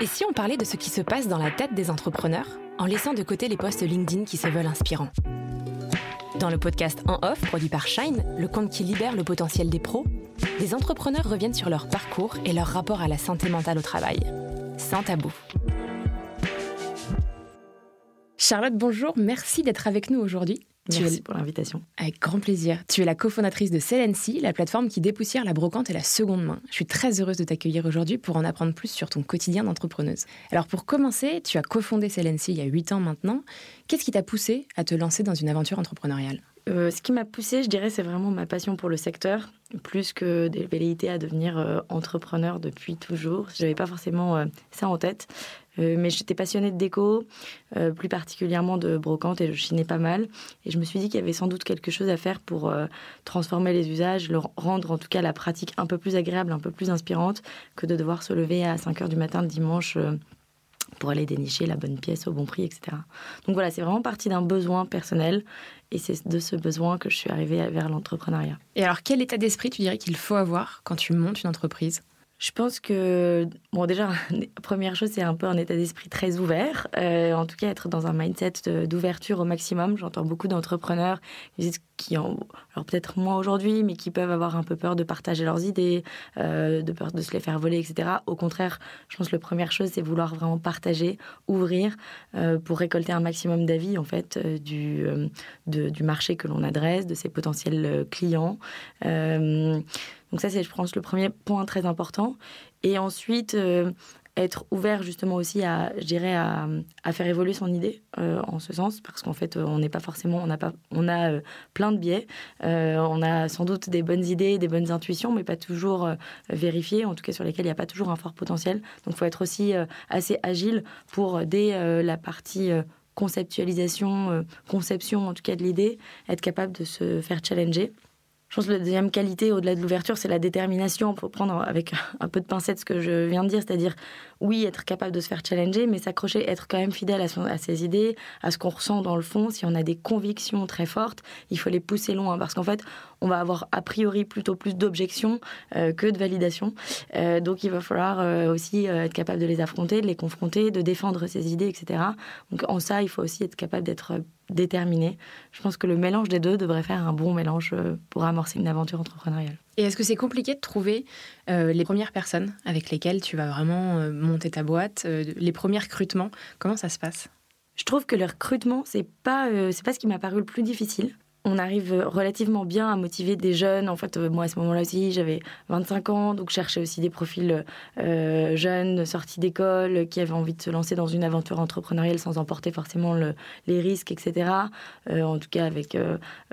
Et si on parlait de ce qui se passe dans la tête des entrepreneurs, en laissant de côté les posts LinkedIn qui se veulent inspirants? Dans le podcast En Off, produit par Shine, le compte qui libère le potentiel des pros, les entrepreneurs reviennent sur leur parcours et leur rapport à la santé mentale au travail. Sans tabou. Charlotte, bonjour, merci d'être avec nous aujourd'hui. Merci pour l'invitation. Avec grand plaisir. Tu es la cofondatrice de Celency, la plateforme qui dépoussière la brocante et la seconde main. Je suis très heureuse de t'accueillir aujourd'hui pour en apprendre plus sur ton quotidien d'entrepreneuse. Alors pour commencer, tu as cofondé Celency il y a 8 ans maintenant. Qu'est-ce qui t'a poussé à te lancer dans une aventure entrepreneuriale? Euh, ce qui m'a poussé, je dirais, c'est vraiment ma passion pour le secteur, plus que des velléités à devenir euh, entrepreneur depuis toujours. Je n'avais pas forcément euh, ça en tête. Mais j'étais passionnée de déco, plus particulièrement de brocante, et je chinais pas mal. Et je me suis dit qu'il y avait sans doute quelque chose à faire pour transformer les usages, leur rendre en tout cas la pratique un peu plus agréable, un peu plus inspirante, que de devoir se lever à 5 heures du matin le dimanche pour aller dénicher la bonne pièce au bon prix, etc. Donc voilà, c'est vraiment parti d'un besoin personnel et c'est de ce besoin que je suis arrivée vers l'entrepreneuriat. Et alors, quel état d'esprit tu dirais qu'il faut avoir quand tu montes une entreprise? Je pense que, bon, déjà, première chose, c'est un peu un état d'esprit très ouvert. Euh, en tout cas, être dans un mindset d'ouverture au maximum. J'entends beaucoup d'entrepreneurs qui ont, alors peut-être moins aujourd'hui, mais qui peuvent avoir un peu peur de partager leurs idées, euh, de peur de se les faire voler, etc. Au contraire, je pense que la première chose, c'est vouloir vraiment partager, ouvrir, euh, pour récolter un maximum d'avis, en fait, du, du marché que l'on adresse, de ses potentiels clients. Donc ça, c'est, je pense, le premier point très important. Et ensuite, euh, être ouvert justement aussi à, je dirais, à, faire évoluer son idée euh, en ce sens, parce qu'en fait, on n'est pas forcément, on a pas, on a euh, plein de biais, on a sans doute des bonnes idées, des bonnes intuitions, mais pas toujours vérifiées, en tout cas sur lesquelles il n'y a pas toujours un fort potentiel. Donc, il faut être aussi assez agile pour dès la partie conceptualisation, conception en tout cas de l'idée, être capable de se faire challenger. Je pense que la deuxième qualité, au-delà de l'ouverture, c'est la détermination. Il faut prendre avec un peu de pincette ce que je viens de dire, c'est-à-dire, oui, être capable de se faire challenger, mais s'accrocher, être quand même fidèle à, à ses idées, à ce qu'on ressent dans le fond. Si on a des convictions très fortes, il faut les pousser loin, parce qu'en fait, on va avoir a priori plutôt plus d'objections euh, que de validations. Euh, donc, il va falloir euh, aussi être capable de les affronter, de les confronter, de défendre ses idées, etc. Donc, en ça, il faut aussi être capable d'être déterminé. Je pense que le mélange des deux devrait faire un bon mélange pour amorcer une aventure entrepreneuriale. Et est-ce que c'est compliqué de trouver euh, les premières personnes avec lesquelles tu vas vraiment euh, monter ta boîte, les premiers recrutements? Comment ça se passe? Je trouve que le recrutement, c'est pas, c'est pas ce qui m'a paru le plus difficile on arrive relativement bien à motiver des jeunes. En fait, euh, moi, à ce moment-là aussi, j'avais 25 ans, donc je cherchais aussi des profils euh, jeunes, sortis d'école, qui avaient envie de se lancer dans une aventure entrepreneuriale sans emporter forcément les risques, etc. Euh, en tout cas, avec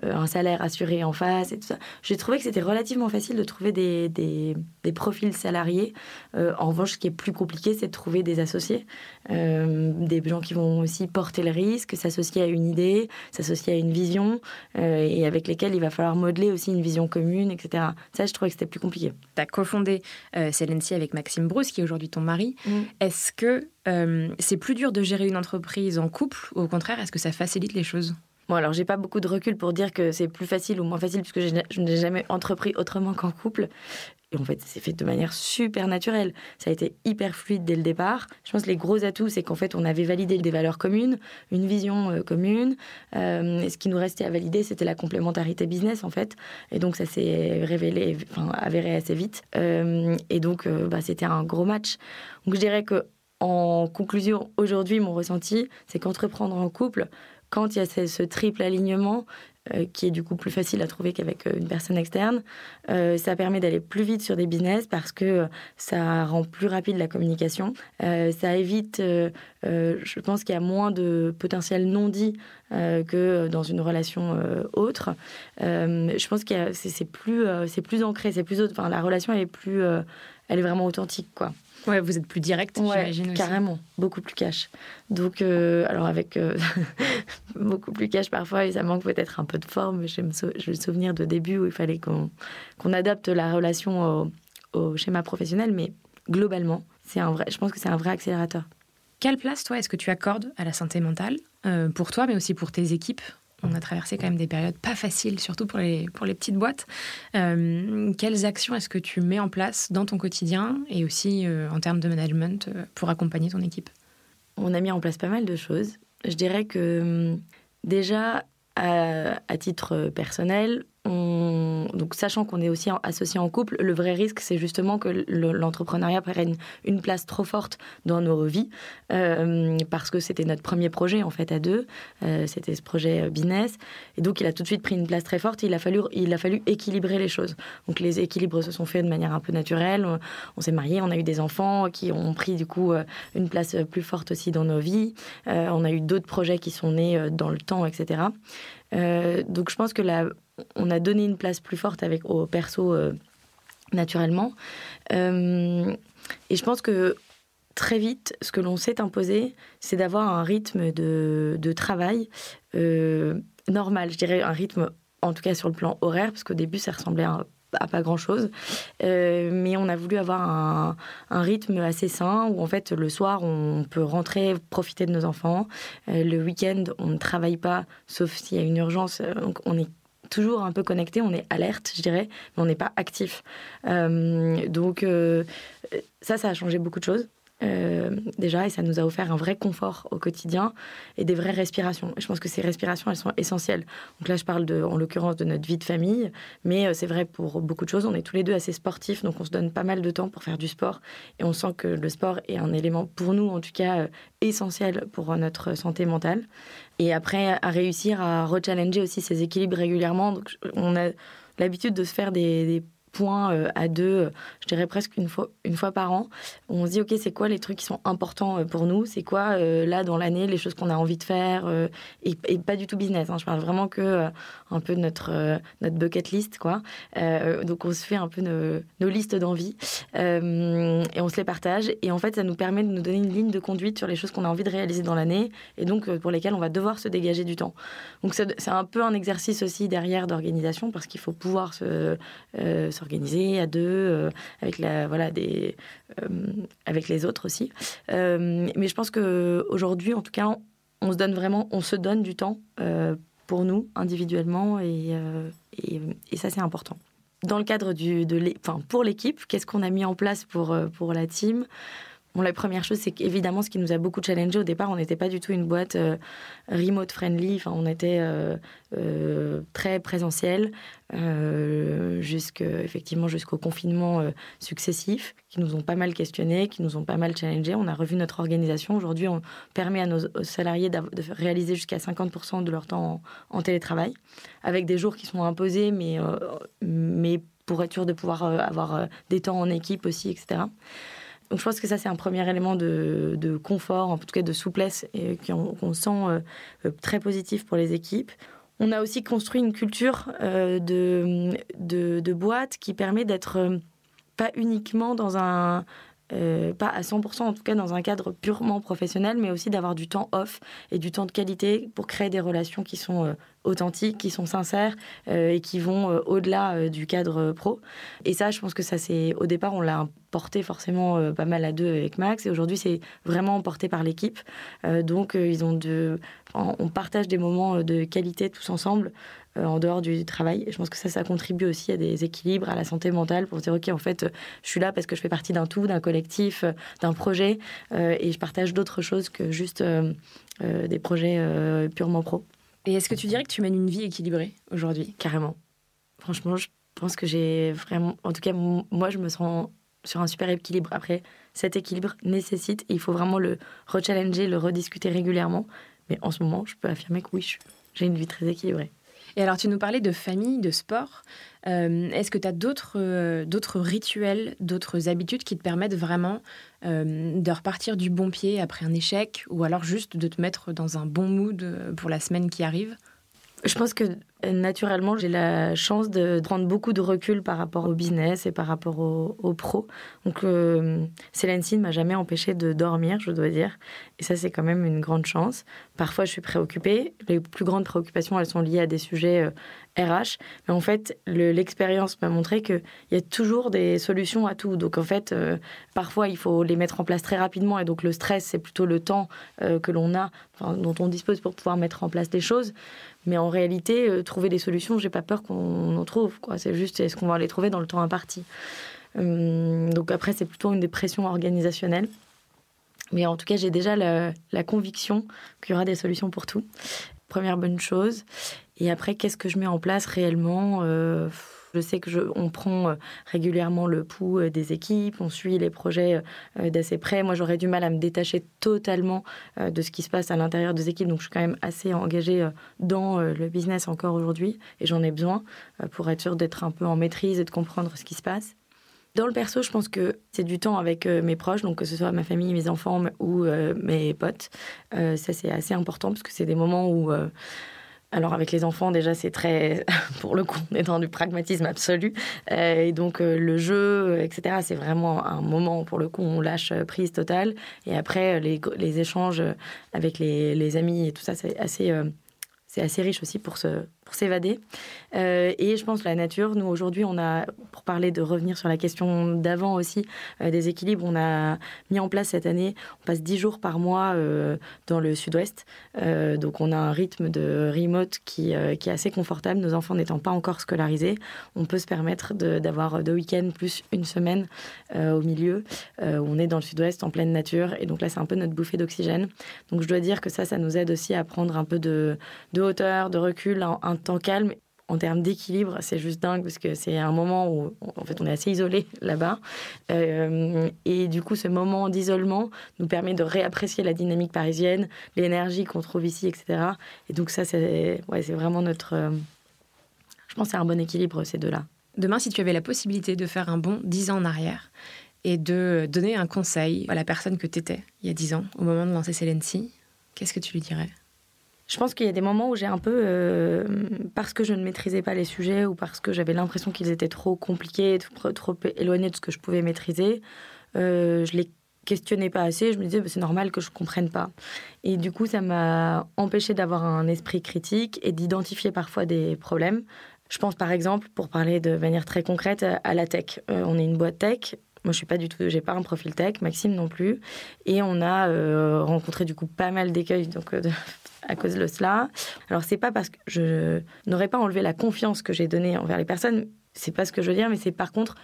un salaire assuré en face et tout ça. J'ai trouvé que c'était relativement facile de trouver des, des, profils salariés. en revanche, ce qui est plus compliqué, c'est de trouver des associés, des gens qui vont aussi porter le risque, s'associer à une idée, s'associer à une vision. Euh, et avec lesquels il va falloir modeler aussi une vision commune, etc. Ça, je trouvais que c'était plus compliqué. Tu as cofondé euh, avec Maxime Bruce, qui est aujourd'hui ton mari. Mm. Est-ce que euh, c'est plus dur de gérer une entreprise en couple ou au contraire, est-ce que ça facilite les choses? Bon, alors j'ai pas beaucoup de recul pour dire que c'est plus facile ou moins facile puisque je n'ai jamais entrepris autrement qu'en couple. Et en fait, c'est fait de manière super naturelle. Ça a été hyper fluide dès le départ. Je pense que les gros atouts, c'est qu'en fait, on avait validé des valeurs communes, une vision euh, commune. Euh, et ce qui nous restait à valider, c'était la complémentarité business, en fait. Et donc, ça s'est révélé, enfin, avéré assez vite. Euh, et donc, bah, c'était un gros match. Donc, je dirais que, en conclusion, aujourd'hui, mon ressenti, c'est qu'entreprendre en couple, quand il y a ce, triple alignement, euh, qui est du coup plus facile à trouver qu'avec euh, une personne externe. Euh, ça permet d'aller plus vite sur des business parce que ça rend plus rapide la communication. ça évite, je pense qu'il y a moins de potentiel non dit que dans une relation autre. je pense que c'est plus, c'est plus ancré, c'est plus, enfin la relation elle est plus, elle est vraiment authentique quoi. Ouais, vous êtes plus direct, j'imagine. Carrément, beaucoup plus cash. Donc, euh, alors avec euh, beaucoup plus cash parfois, et ça manque peut-être un peu de forme. J'ai le souvenir de début où il fallait qu'on adapte la relation au, schéma professionnel, mais globalement, c'est un vrai, je pense que c'est un vrai accélérateur. Quelle place, toi, est-ce que tu accordes à la santé mentale, euh, pour toi, mais aussi pour tes équipes on a traversé quand même des périodes pas faciles, surtout pour les, pour les petites boîtes. Euh, quelles actions est-ce que tu mets en place dans ton quotidien et aussi euh, en termes de management pour accompagner ton équipe? On a mis en place pas mal de choses. Je dirais que hum, déjà, à titre personnel, donc sachant qu'on est aussi associé en couple, le vrai risque, c'est justement que l'entrepreneuriat prenne une place trop forte dans nos vies, euh, parce que c'était notre premier projet en fait à deux, euh, c'était ce projet euh, business, et donc il a tout de suite pris une place très forte. Il a fallu, il a fallu équilibrer les choses. Donc les équilibres se sont faits de manière un peu naturelle. On, s'est mariés, on a eu des enfants qui ont pris du coup une place plus forte aussi dans nos vies. on a eu d'autres projets qui sont nés dans le temps, etc. donc je pense que la on a donné une place plus forte avec au perso euh, naturellement. Euh, et je pense que très vite, ce que l'on s'est imposé, c'est d'avoir un rythme de, travail euh, normal. Je dirais un rythme, en tout cas sur le plan horaire, parce qu'au début, ça ressemblait à, pas grand chose. mais on a voulu avoir un, un, rythme assez sain où en fait le soir on peut rentrer, profiter de nos enfants. le week-end on ne travaille pas sauf s'il y a une urgence. donc on est toujours un peu connecté, on est alerte, je dirais, mais on n'est pas actif. Euh, donc euh, ça, ça a changé beaucoup de choses. Euh, déjà, et ça nous a offert un vrai confort au quotidien et des vraies respirations. je pense que ces respirations, elles sont essentielles. Donc là, je parle en l'occurrence de notre vie de famille, mais c'est vrai pour beaucoup de choses. On est tous les deux assez sportifs, donc on se donne pas mal de temps pour faire du sport et on sent que le sport est un élément, pour nous en tout cas, essentiel pour notre santé mentale. Et après, à réussir à rechallenger aussi ces équilibres régulièrement. Donc, on a l'habitude de se faire des points euh, à deux, euh, je dirais presque une fois, une fois par an. On se dit, OK, c'est quoi les trucs qui sont importants euh, pour nous? C'est quoi, là, dans l'année, les choses qu'on a envie de faire et, pas du tout business. Hein. Je parle vraiment que un peu de notre, notre bucket list, quoi. donc, on se fait un peu nos, listes d'envie et on se les partage. Et en fait, ça nous permet de nous donner une ligne de conduite sur les choses qu'on a envie de réaliser dans l'année et donc pour lesquelles on va devoir se dégager du temps. Donc, c'est un peu un exercice aussi derrière d'organisation parce qu'il faut pouvoir se s'organiser à deux, euh, avec, la, voilà, des, euh, avec les autres aussi. Euh, mais je pense qu'aujourd'hui, en tout cas, on, se donne vraiment, on se donne du temps pour nous individuellement et, et, ça, c'est important dans le cadre du, de enfin, pour l'équipe, qu'est-ce qu'on a mis en place pour, pour la team? Bon, la première chose, c'est qu'évidemment, ce qui nous a beaucoup challengé au départ, on n'était pas du tout une boîte euh, remote friendly. Enfin, on était euh, euh, très présentiel, jusque, effectivement, jusqu'au confinement successif, qui nous ont pas mal questionné, qui nous ont pas mal challengé. On a revu notre organisation. Aujourd'hui, on permet à nos salariés de réaliser jusqu'à 50% de leur temps en, en, télétravail, avec des jours qui sont imposés, mais, mais pour être sûr de pouvoir avoir des temps en équipe aussi, etc. Donc je pense que ça, c'est un premier élément de, confort, en tout cas de souplesse, et qu'on sent euh, euh, très positif pour les équipes. On a aussi construit une culture euh, de, boîte qui permet d'être pas uniquement dans un, pas à 100% en tout cas dans un cadre purement professionnel, mais aussi d'avoir du temps off et du temps de qualité pour créer des relations qui sont authentiques, qui sont sincères et qui vont au-delà du cadre pro. Et ça, je pense que ça, c'est au départ, on l'a porté forcément euh, pas mal à deux avec Max. Et aujourd'hui, c'est vraiment porté par l'équipe. Euh, donc, euh, ils ont on partage des moments de qualité tous ensemble en dehors du travail. Et je pense que ça, ça contribue aussi à des équilibres, à la santé mentale pour se dire, OK, en fait, je suis là parce que je fais partie d'un tout, d'un collectif, d'un projet. et je partage d'autres choses que juste des projets purement pro. Et est-ce que tu dirais que tu mènes une vie équilibrée aujourd'hui Carrément? Franchement, je pense que j'ai vraiment. En tout cas, moi, je me sens sur un super équilibre. Après, cet équilibre nécessite, et il faut vraiment le rechallenger, le rediscuter régulièrement. Mais en ce moment, je peux affirmer que oui, j'ai une vie très équilibrée. Et alors, tu nous parlais de famille, de sport. Euh, est-ce que tu as d'autres, euh, d'autres rituels, d'autres habitudes qui te permettent vraiment euh, de repartir du bon pied après un échec ou alors juste de te mettre dans un bon mood pour la semaine qui arrive? Je pense que Naturellement, j'ai la chance de prendre beaucoup de recul par rapport au business et par rapport au, au pro. Donc, euh, ne m'a jamais empêché de dormir, je dois dire. Et ça, c'est quand même une grande chance. Parfois, je suis préoccupée. Les plus grandes préoccupations, elles sont liées à des sujets RH. Euh, Mais en fait, l'expérience m'a montré qu'il y a toujours des solutions à tout. Donc, en fait, euh, parfois, il faut les mettre en place très rapidement. Et donc, le stress, c'est plutôt le temps euh, que l'on a, dont on dispose pour pouvoir mettre en place des choses. Mais en réalité, euh, trouver des solutions, j'ai pas peur qu'on en trouve. C'est juste, est-ce qu'on va les trouver dans le temps imparti? Hum, Donc après, c'est plutôt une dépression organisationnelle. Mais en tout cas, j'ai déjà la, conviction qu'il y aura des solutions pour tout. Première bonne chose. Et après, qu'est-ce que je mets en place réellement euh, je sais que on prend euh, régulièrement le pouls euh, des équipes, on suit les projets euh, d'assez près. Moi, j'aurais du mal à me détacher totalement de ce qui se passe à l'intérieur des équipes, donc je suis quand même assez engagée dans le business encore aujourd'hui, et j'en ai besoin pour être sûre d'être un peu en maîtrise et de comprendre ce qui se passe. Dans le perso, je pense que c'est du temps avec mes proches, donc que ce soit ma famille, mes enfants ou mes potes. ça, c'est assez important parce que c'est des moments où alors avec les enfants déjà c'est très pour le coup on est dans du pragmatisme absolu. Euh, et donc euh, le jeu etc c'est vraiment un moment pour le coup on lâche prise totale. Et après les, échanges avec les, amis et tout ça c'est assez euh, c'est assez riche aussi pour se pour s'évader. Euh, et je pense la nature, nous aujourd'hui, on a, pour parler de revenir sur la question d'avant aussi, euh, des équilibres, on a mis en place cette année, on passe 10 jours par mois euh, dans le sud-ouest. donc on a un rythme de remote qui, qui est assez confortable. Nos enfants n'étant pas encore scolarisés, on peut se permettre d'avoir deux week-ends plus une semaine au milieu, on est dans le sud-ouest en pleine nature. Et donc là, c'est un peu notre bouffée d'oxygène. Donc je dois dire que ça, ça nous aide aussi à prendre un peu de, de hauteur, de recul, un, un temps calme. En termes d'équilibre, c'est juste dingue parce que c'est un moment où en fait on est assez isolé là-bas. Euh, et du coup, ce moment d'isolement nous permet de réapprécier la dynamique parisienne, l'énergie qu'on trouve ici, etc. Et donc ça, c'est ouais, vraiment notre... Euh, je pense c'est un bon équilibre, ces deux-là. Demain, si tu avais la possibilité de faire un bond dix ans en arrière et de donner un conseil à la personne que tu étais il y a dix ans, au moment de lancer Celency, qu'est-ce que tu lui dirais? Je pense qu'il y a des moments où j'ai un peu, euh, parce que je ne maîtrisais pas les sujets ou parce que j'avais l'impression qu'ils étaient trop compliqués, trop, éloignés de ce que je pouvais maîtriser, euh, je les questionnais pas assez. Je me disais, bah, c'est normal que je comprenne pas. Et du coup, ça m'a empêché d'avoir un esprit critique et d'identifier parfois des problèmes. Je pense par exemple, pour parler de manière très concrète, à la tech. Euh, on est une boîte tech. Moi, je suis pas du tout, j'ai pas un profil tech, Maxime non plus, et on a rencontré du coup pas mal d'écueils donc de à cause de cela. Alors c'est pas parce que je n'aurais pas enlevé la confiance que j'ai donnée envers les personnes, c'est pas ce que je veux dire, mais c'est par contre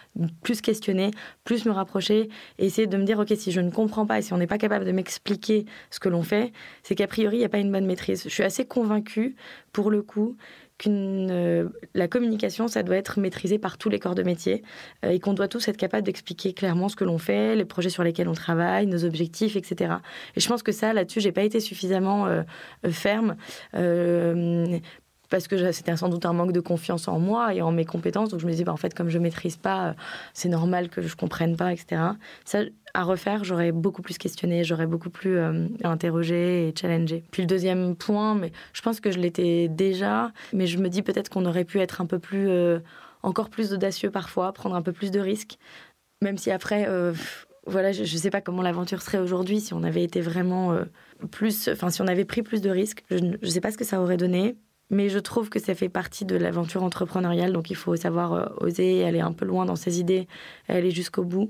plus questionner, plus me rapprocher, essayer de me dire, ok, si je ne comprends pas et si on n'est pas capable de m'expliquer ce que l'on fait, c'est qu'a priori, il n'y a pas une bonne maîtrise. Je suis assez convaincue, pour le coup, euh, la communication, ça doit être maîtrisé par tous les corps de métier euh, et qu'on doit tous être capable d'expliquer clairement ce que l'on fait, les projets sur lesquels on travaille, nos objectifs, etc. Et je pense que ça, là-dessus, j'ai pas été suffisamment euh, ferme parce que c'était sans doute un manque de confiance en moi et en mes compétences. Donc je me disais, bah, en fait, comme je maîtrise pas, c'est normal que je comprenne pas, etc. Ça, à refaire, j'aurais beaucoup plus questionné, j'aurais beaucoup plus euh, interrogé et challengé. Puis le deuxième point, mais je pense que je l'étais déjà, mais je me dis peut-être qu'on aurait pu être un peu plus, euh, encore plus audacieux parfois, prendre un peu plus de risques, même si après. Euh, voilà, je ne sais pas comment l'aventure serait aujourd'hui si on avait été vraiment plus, enfin si on avait pris plus de risques. Je ne sais pas ce que ça aurait donné. Mais je trouve que ça fait partie de l'aventure entrepreneuriale, donc il faut savoir oser, aller un peu loin dans ses idées, aller jusqu'au bout.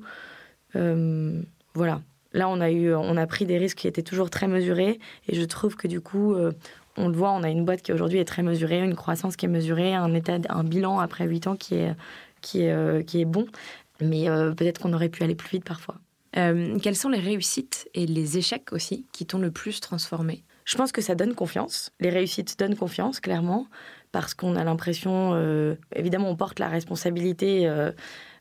Euh, voilà. Là, on a, eu, on a pris des risques qui étaient toujours très mesurés, et je trouve que du coup, euh, on le voit, on a une boîte qui aujourd'hui est très mesurée, une croissance qui est mesurée, un, état, un bilan après 8 ans qui est, qui est, qui est bon, mais peut-être qu'on aurait pu aller plus vite parfois. quelles sont les réussites et les échecs aussi qui t'ont le plus transformé? Je pense que ça donne confiance. Les réussites donnent confiance, clairement, parce qu'on a l'impression, euh, évidemment, on porte la responsabilité euh,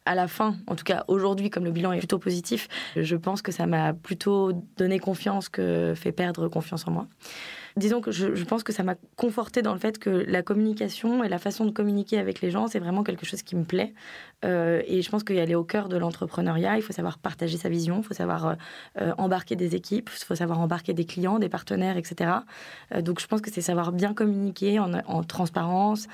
à la fin, en tout cas aujourd'hui, comme le bilan est plutôt positif, je pense que ça m'a plutôt donné confiance que fait perdre confiance en moi. Disons que je, pense que ça m'a conforté dans le fait que la communication et la façon de communiquer avec les gens, c'est vraiment quelque chose qui me plaît. Euh, et je pense qu'il y aller au cœur de l'entrepreneuriat. Il faut savoir partager sa vision, il faut savoir euh, euh, embarquer des équipes, il faut savoir embarquer des clients, des partenaires, etc. donc je pense que c'est savoir bien communiquer en, en transparence.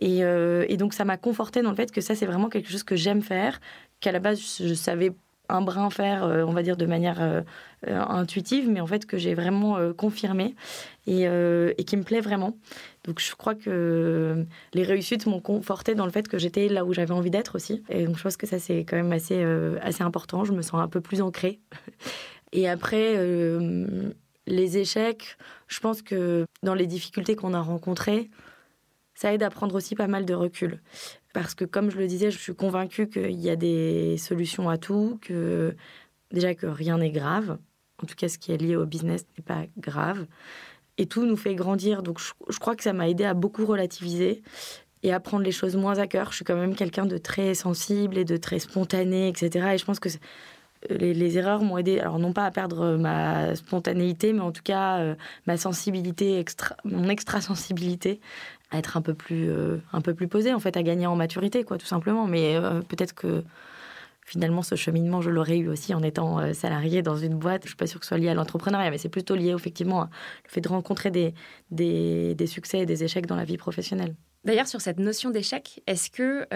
Et, et, donc ça m'a conforté dans le fait que ça, c'est vraiment quelque chose que j'aime faire, qu'à la base, je savais un brin faire, on va dire, de manière euh, intuitive, mais en fait que j'ai vraiment euh, confirmé et, euh, et, qui me plaît vraiment. Donc je crois que les réussites m'ont conforté dans le fait que j'étais là où j'avais envie d'être aussi. Et donc je pense que ça c'est quand même assez, assez important. Je me sens un peu plus ancrée. Et après, les échecs, je pense que dans les difficultés qu'on a rencontrées, ça aide à prendre aussi pas mal de recul. Parce que comme je le disais, je suis convaincue qu'il y a des solutions à tout, que déjà que rien n'est grave, en tout cas ce qui est lié au business n'est pas grave. Et tout nous fait grandir. Donc je, crois que ça m'a aidé à beaucoup relativiser et à prendre les choses moins à cœur. Je suis quand même quelqu'un de très sensible et de très spontané, etc. Et je pense que les, erreurs m'ont aidé, alors non pas à perdre ma spontanéité, mais en tout cas euh, ma sensibilité, mon extra-sensibilité, à être un peu plus, euh, un peu plus posée, en fait, à gagner en maturité, quoi, tout simplement. Mais euh, peut-être que finalement, ce cheminement, je l'aurais eu aussi en étant euh, salarié dans une boîte. Je ne suis pas sûre que ce soit lié à l'entrepreneuriat, mais c'est plutôt lié effectivement au fait de rencontrer des, des, succès et des échecs dans la vie professionnelle. D'ailleurs, sur cette notion d'échec, est-ce que,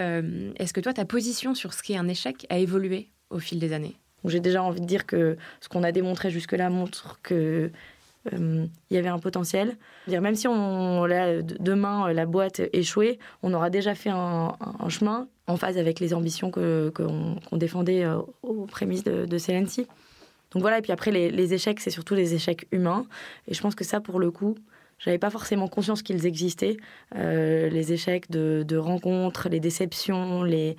est-ce que toi, ta position sur ce qu'est un échec a évolué au fil des années? J'ai déjà envie de dire que ce qu'on a démontré jusque-là montre que il y avait un potentiel. Dire, même si on, demain la boîte échouait, on aura déjà fait un, chemin en phase avec les ambitions qu'on défendait euh, aux prémices de, de Donc voilà, et puis après, les, échecs, c'est surtout les échecs humains. Et je pense que ça, pour le coup, j'avais pas forcément conscience qu'ils existaient. Euh, les échecs de rencontres, les déceptions, les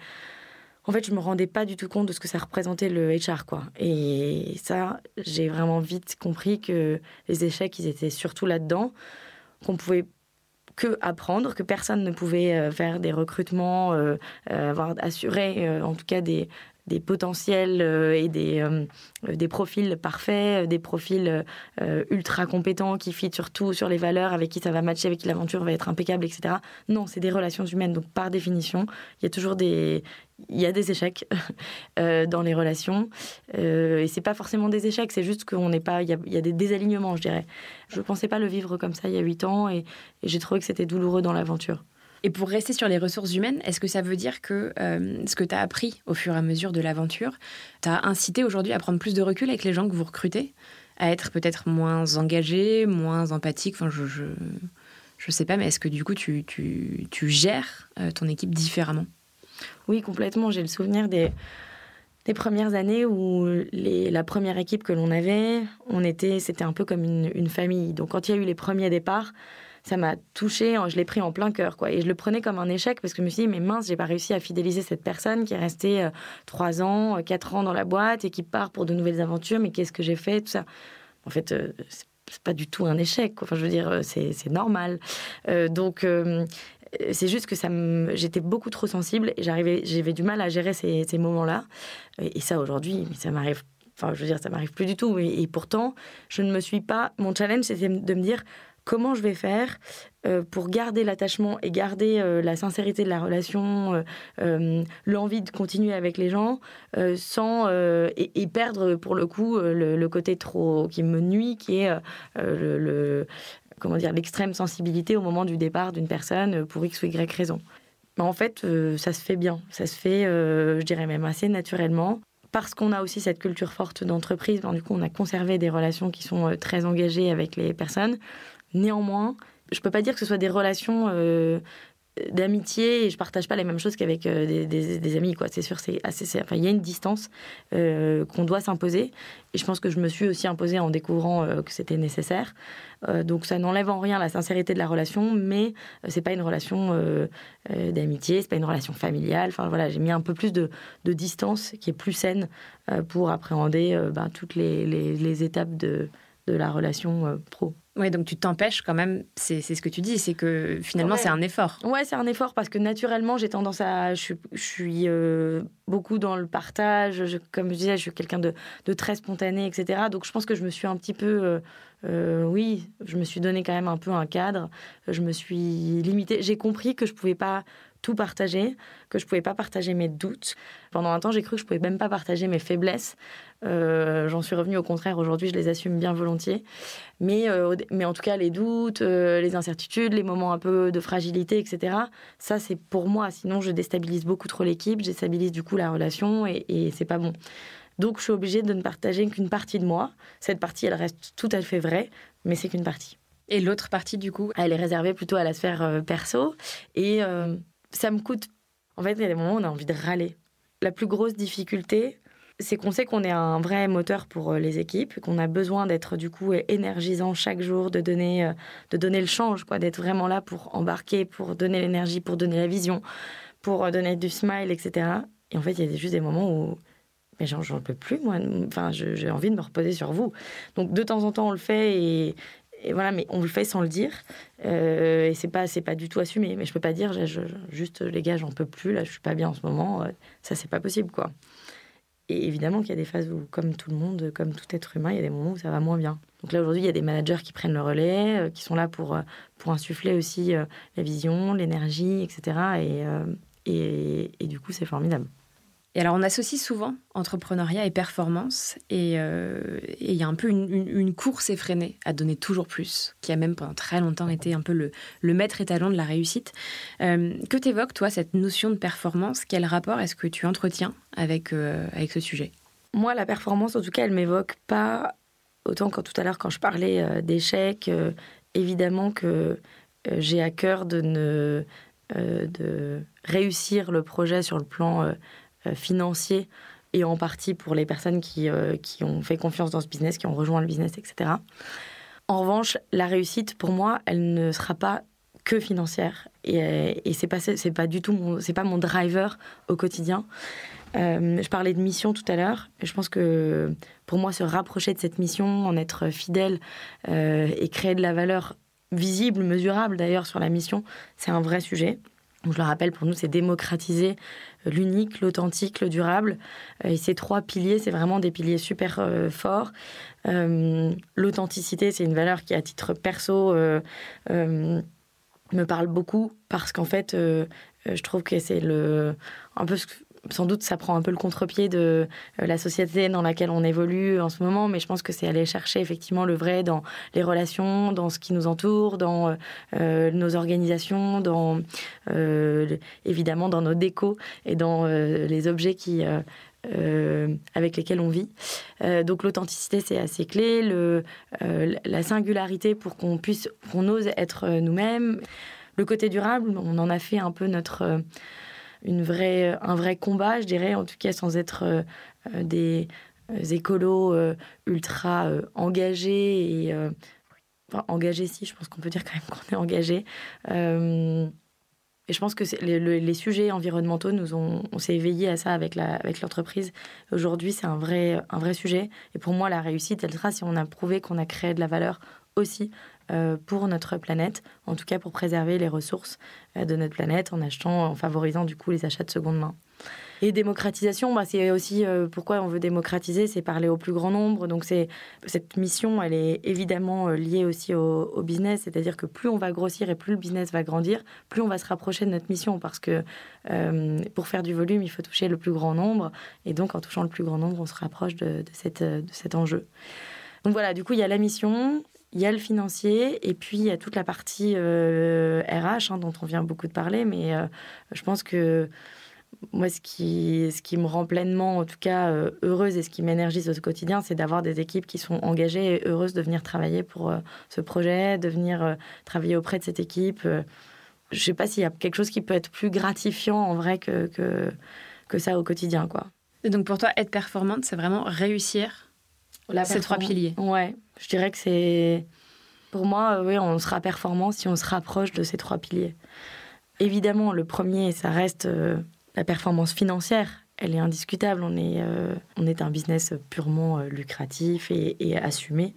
en fait, je me rendais pas du tout compte de ce que ça représentait le HR, quoi. Et ça, j'ai vraiment vite compris que les échecs, ils étaient surtout là-dedans, qu'on pouvait que apprendre, que personne ne pouvait euh, faire des recrutements, euh, euh, avoir assuré en tout cas des, des potentiels euh, et des, euh, des profils parfaits, des profils euh, ultra compétents qui fit surtout sur les valeurs, avec qui ça va matcher, avec qui l'aventure va être impeccable, etc. Non, c'est des relations humaines. Donc, par définition, il y a toujours des, il y a des échecs dans les relations. et c'est pas forcément des échecs, c'est juste qu'on n'est pas. Il y, a, des désalignements, je dirais. Je pensais pas le vivre comme ça il y a huit ans et j'ai trouvé que c'était douloureux dans l'aventure. Et pour rester sur les ressources humaines, est-ce que ça veut dire que euh, ce que tu as appris au fur et à mesure de l'aventure t'a incité aujourd'hui à prendre plus de recul avec les gens que vous recrutez À être peut-être moins engagé, moins empathique? Enfin, je, je, je sais pas, mais est-ce que du coup, tu, tu, tu gères euh, ton équipe différemment? Oui, complètement. J'ai le souvenir des, premières années où la première équipe que l'on avait, on était, c'était un peu comme une, une famille. Donc, quand il y a eu les premiers départs, ça m'a touché, je l'ai pris en plein cœur, quoi. Et je le prenais comme un échec parce que je me suis dit, mais mince, j'ai pas réussi à fidéliser cette personne qui est restée euh, trois ans, euh, quatre ans dans la boîte et qui part pour de nouvelles aventures, mais qu'est-ce que j'ai fait, tout ça. En fait, euh, c'est pas du tout un échec. Enfin, je veux dire, c'est normal. donc, c'est juste que j'étais beaucoup trop sensible et j'avais du mal à gérer ces, moments-là. Et, ça, aujourd'hui, ça m'arrive Enfin, je veux dire, ça m'arrive plus du tout. et, pourtant, je ne me suis pas. Mon challenge, c'était de me dire comment je vais faire euh, pour garder l'attachement et garder euh, la sincérité de la relation, euh, l'envie de continuer avec les gens, sans et, perdre pour le coup le, côté trop qui me nuit, qui est le, comment dire l'extrême sensibilité au moment du départ d'une personne pour x ou y raison. Mais en fait, ça se fait bien, ça se fait, je dirais même assez naturellement parce qu'on a aussi cette culture forte d'entreprise, du coup, on a conservé des relations qui sont très engagées avec les personnes. Néanmoins, je peux pas dire que ce soit des relations euh, d'amitié et je partage pas les mêmes choses qu'avec euh, des, amis c'est sûr c'est enfin il y a une distance euh, qu'on doit s'imposer. Et je pense que je me suis aussi imposée en découvrant que c'était nécessaire. Donc ça n'enlève en rien la sincérité de la relation mais c'est pas une relation d'amitié c'est pas une relation familiale. Enfin voilà j'ai mis un peu plus de, distance qui est plus saine pour appréhender ben, toutes les, les, étapes de, de la relation pro Oui, donc tu t'empêches quand même, c'est ce que tu dis, c'est que finalement c'est un effort. Ouais, c'est un effort parce que naturellement j'ai tendance à. Je, suis euh, beaucoup dans le partage, comme je disais, je suis quelqu'un de, de, très spontané, etc. Donc je pense que je me suis un petit peu. Euh, euh, oui, je me suis donné quand même un peu un cadre, je me suis limitée. J'ai compris que je pouvais pas tout partager, que je pouvais pas partager mes doutes. Pendant un temps, j'ai cru que je pouvais même pas partager mes faiblesses. Euh, j'en suis revenue au contraire. Aujourd'hui, je les assume bien volontiers. Mais, euh, mais en tout cas, les doutes, euh, les incertitudes, les moments un peu de fragilité, etc. Ça, c'est pour moi. Sinon, je déstabilise beaucoup trop l'équipe, je déstabilise du coup la relation et, et c'est pas bon. Donc, je suis obligée de ne partager qu'une partie de moi. Cette partie, elle reste tout à fait vraie, mais c'est qu'une partie. Et l'autre partie, du coup? Elle est réservée plutôt à la sphère perso. Et ça me coûte. En fait, il y a des moments où on a envie de râler. La plus grosse difficulté, c'est qu'on sait qu'on est un vrai moteur pour euh, les équipes, qu'on a besoin d'être du coup énergisant chaque jour, de donner, euh, le change, d'être vraiment là pour embarquer, pour donner l'énergie, pour donner la vision, pour euh, donner du smile, etc. Et en fait, il y a juste des moments où mais j'en peux plus, moi. Enfin, j'ai envie de me reposer sur vous. Donc, de temps en temps, on le fait et, et voilà, mais on le fait sans le dire. Euh, et c'est pas, c'est pas du tout assumé. Mais je peux pas dire, juste les gars, j'en peux plus. Là, je suis pas bien en ce moment. Euh, ça, c'est pas possible, quoi. Et évidemment qu'il y a des phases où, comme tout le monde, comme tout être humain, il y a des moments où ça va moins bien. Donc là, aujourd'hui, il y a des managers qui prennent le relais, euh, qui sont là pour, pour insuffler aussi la vision, l'énergie, etc. Et, et, et du coup, c'est formidable. Et alors, on associe souvent entrepreneuriat et performance, et euh, il y a un peu une, course effrénée à donner toujours plus, qui a même pendant très longtemps été un peu le, le maître étalon de la réussite. Euh, que t'évoques, toi, cette notion de performance Quel rapport est-ce que tu entretiens avec, euh, avec ce sujet? Moi, la performance, en tout cas, elle m'évoque pas autant que tout à l'heure, quand je parlais d'échecs, évidemment que j'ai à cœur de ne de réussir le projet sur le plan financier et en partie pour les personnes qui, euh, qui ont fait confiance dans ce business, qui ont rejoint le business, etc. En revanche, la réussite, pour moi, elle ne sera pas que financière. Et, euh, et c'est pas, pas du tout mon, pas mon driver au quotidien. je parlais de mission tout à l'heure. Je pense que pour moi, se rapprocher de cette mission, en être fidèle et créer de la valeur visible, mesurable d'ailleurs sur la mission, c'est un vrai sujet. Je le rappelle, pour nous, c'est démocratiser l'unique, l'authentique, le durable. Euh, et ces trois piliers, c'est vraiment des piliers super euh, forts. Euh, l'authenticité, c'est une valeur qui, à titre perso, me parle beaucoup parce qu'en fait, je trouve que c'est le un peu sans doute ça prend un peu le contre-pied de euh, la société dans laquelle on évolue en ce moment, mais je pense que c'est aller chercher effectivement le vrai dans les relations, dans ce qui nous entoure, dans euh, euh, nos organisations, dans évidemment dans nos décos et dans les objets qui avec lesquels on vit. donc l'authenticité c'est assez clé, la singularité pour qu'on puisse, qu'on ose être nous-mêmes. Le côté durable, on en a fait un peu notre une vraie, un vrai combat, je dirais, en tout cas sans être euh, euh, des euh, écolos ultra engagés et engagés si, je pense qu'on peut dire quand même qu'on est engagés. Et je pense que les, les, sujets environnementaux nous ont, on s'est éveillé à ça avec la, avec l'entreprise. Aujourd'hui, c'est un vrai, un vrai sujet. Et pour moi, la réussite, elle sera si on a prouvé qu'on a créé de la valeur aussi pour notre planète, en tout cas pour préserver les ressources euh, de notre planète en achetant, en favorisant du coup les achats de seconde main. Et démocratisation, bah, c'est aussi euh, pourquoi on veut démocratiser, c'est parler au plus grand nombre. Donc c'est cette mission, elle est évidemment liée aussi au, business, c'est-à-dire que plus on va grossir et plus le business va grandir, plus on va se rapprocher de notre mission, parce que pour faire du volume, il faut toucher le plus grand nombre, et donc en touchant le plus grand nombre, on se rapproche de cet enjeu. Donc voilà, du coup, il y a la mission, il y a le financier et puis il y a toute la partie RH euh, hein, dont on vient beaucoup de parler, mais euh, je pense que moi, ce qui, ce qui me rend pleinement, en tout cas, euh, heureuse et ce qui m'énergise au quotidien, c'est d'avoir des équipes qui sont engagées et heureuses de venir travailler pour ce projet, de venir travailler auprès de cette équipe. je ne sais pas s'il y a quelque chose qui peut être plus gratifiant en vrai que, que, que ça au quotidien. Quoi. Donc pour toi, être performante, c'est vraiment réussir ces trois piliers. Ouais, je dirais que c'est. Pour moi, euh, oui, on sera performant si on se rapproche de ces trois piliers. Évidemment, le premier, ça reste euh, la performance financière. Elle est indiscutable. On est, euh, on est un business purement lucratif et, assumé.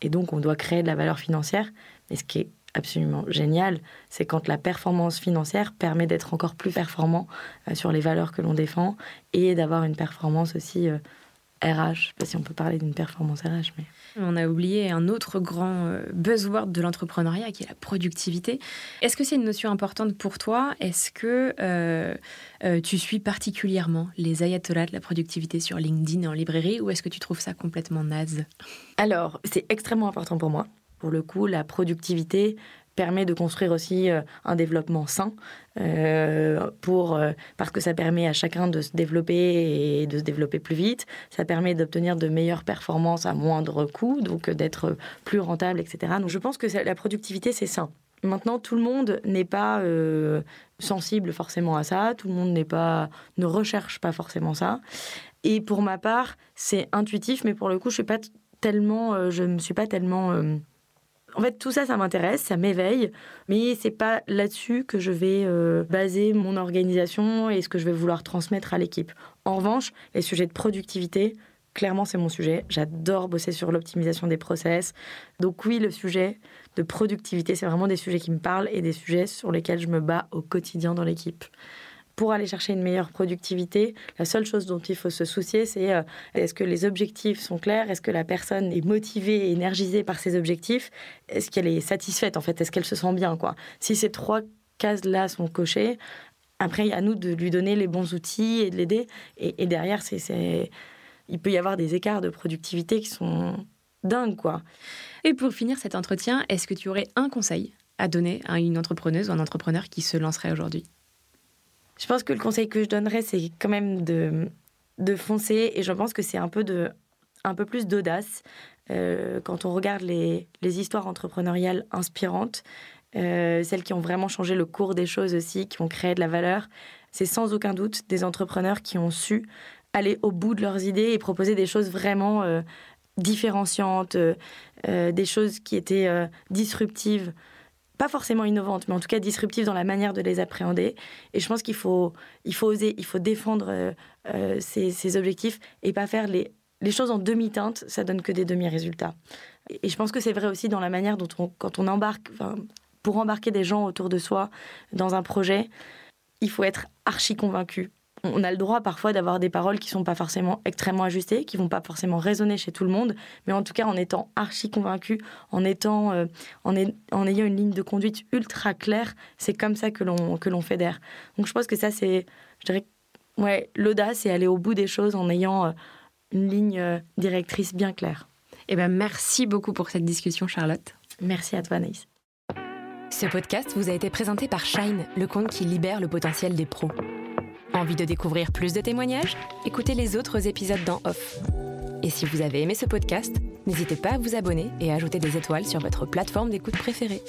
et donc on doit créer de la valeur financière. Mais ce qui est absolument génial, c'est quand la performance financière permet d'être encore plus performant sur les valeurs que l'on défend et d'avoir une performance aussi RH. Je ne sais pas si on peut parler d'une performance RH, mais... On a oublié un autre grand euh, buzzword de l'entrepreneuriat qui est la productivité. Est-ce que c'est une notion importante pour toi? Est-ce que euh, tu suis particulièrement les ayatollahs de la productivité sur LinkedIn et en librairie ou est-ce que tu trouves ça complètement naze? Alors, c'est extrêmement important pour moi. Pour le coup, la productivité permet de construire aussi euh, un développement sain euh, pour euh, parce que ça permet à chacun de se développer et de se développer plus vite. Ça permet d'obtenir de meilleures performances à moindre coût donc d'être plus rentable etc donc je pense que la productivité c'est sain. Maintenant tout le monde n'est pas sensible forcément à ça. Tout le monde n'est pas ne recherche pas forcément ça. Et pour ma part c'est intuitif mais pour le coup je suis pas tellement je me suis pas tellement en fait, tout ça, ça m'intéresse, ça m'éveille, mais c'est pas là-dessus que je vais euh, baser mon organisation et ce que je vais vouloir transmettre à l'équipe. En revanche, les sujets de productivité, clairement, c'est mon sujet. J'adore bosser sur l'optimisation des process. Donc oui, le sujet de productivité, c'est vraiment des sujets qui me parlent et des sujets sur lesquels je me bats au quotidien dans l'équipe pour aller chercher une meilleure productivité, la seule chose dont il faut se soucier, c'est euh, est-ce que les objectifs sont clairs? Est-ce que la personne est motivée et énergisée par ses objectifs? Est-ce qu'elle est satisfaite en fait? Est-ce qu'elle se sent bien quoi? Si ces trois cases-là sont cochées, après, à nous de lui donner les bons outils et de l'aider. Et, derrière, il peut y avoir des écarts de productivité qui sont dingues, quoi. Et pour finir cet entretien, est-ce que tu aurais un conseil à donner à une entrepreneuse ou un entrepreneur qui se lancerait aujourd'hui? Je pense que le conseil que je donnerais, c'est quand même de, de foncer. Et je pense que c'est un peu, un peu plus d'audace. Euh, quand on regarde les, les histoires entrepreneuriales inspirantes, euh, celles qui ont vraiment changé le cours des choses aussi, qui ont créé de la valeur, c'est sans aucun doute des entrepreneurs qui ont su aller au bout de leurs idées et proposer des choses vraiment euh, différenciantes, des choses qui étaient disruptives pas forcément innovantes, mais en tout cas disruptives dans la manière de les appréhender. Et je pense qu'il faut, il faut oser, il faut défendre euh, euh, ces, objectifs et pas faire les, les choses en demi-teinte, ça donne que des demi-résultats. Et je pense que c'est vrai aussi dans la manière dont on, quand on embarque, pour embarquer des gens autour de soi dans un projet, il faut être archi convaincu on a le droit parfois d'avoir des paroles qui sont pas forcément extrêmement ajustées, qui vont pas forcément résonner chez tout le monde, mais en tout cas en étant archi convaincu, en étant, euh, en, en, ayant une ligne de conduite ultra claire, c'est comme ça que l'on que l'on fédère. Donc je pense que ça c'est, je dirais, ouais, l'audace c'est aller au bout des choses en ayant euh, une ligne euh, directrice bien claire. Eh ben merci beaucoup pour cette discussion, Charlotte. Merci à toi, Naïs. Ce podcast vous a été présenté par Shine, le compte qui libère le potentiel des pros. Envie de découvrir plus de témoignages? Écoutez les autres épisodes dans Off. Et si vous avez aimé ce podcast, n'hésitez pas à vous abonner et à ajouter des étoiles sur votre plateforme d'écoute préférée.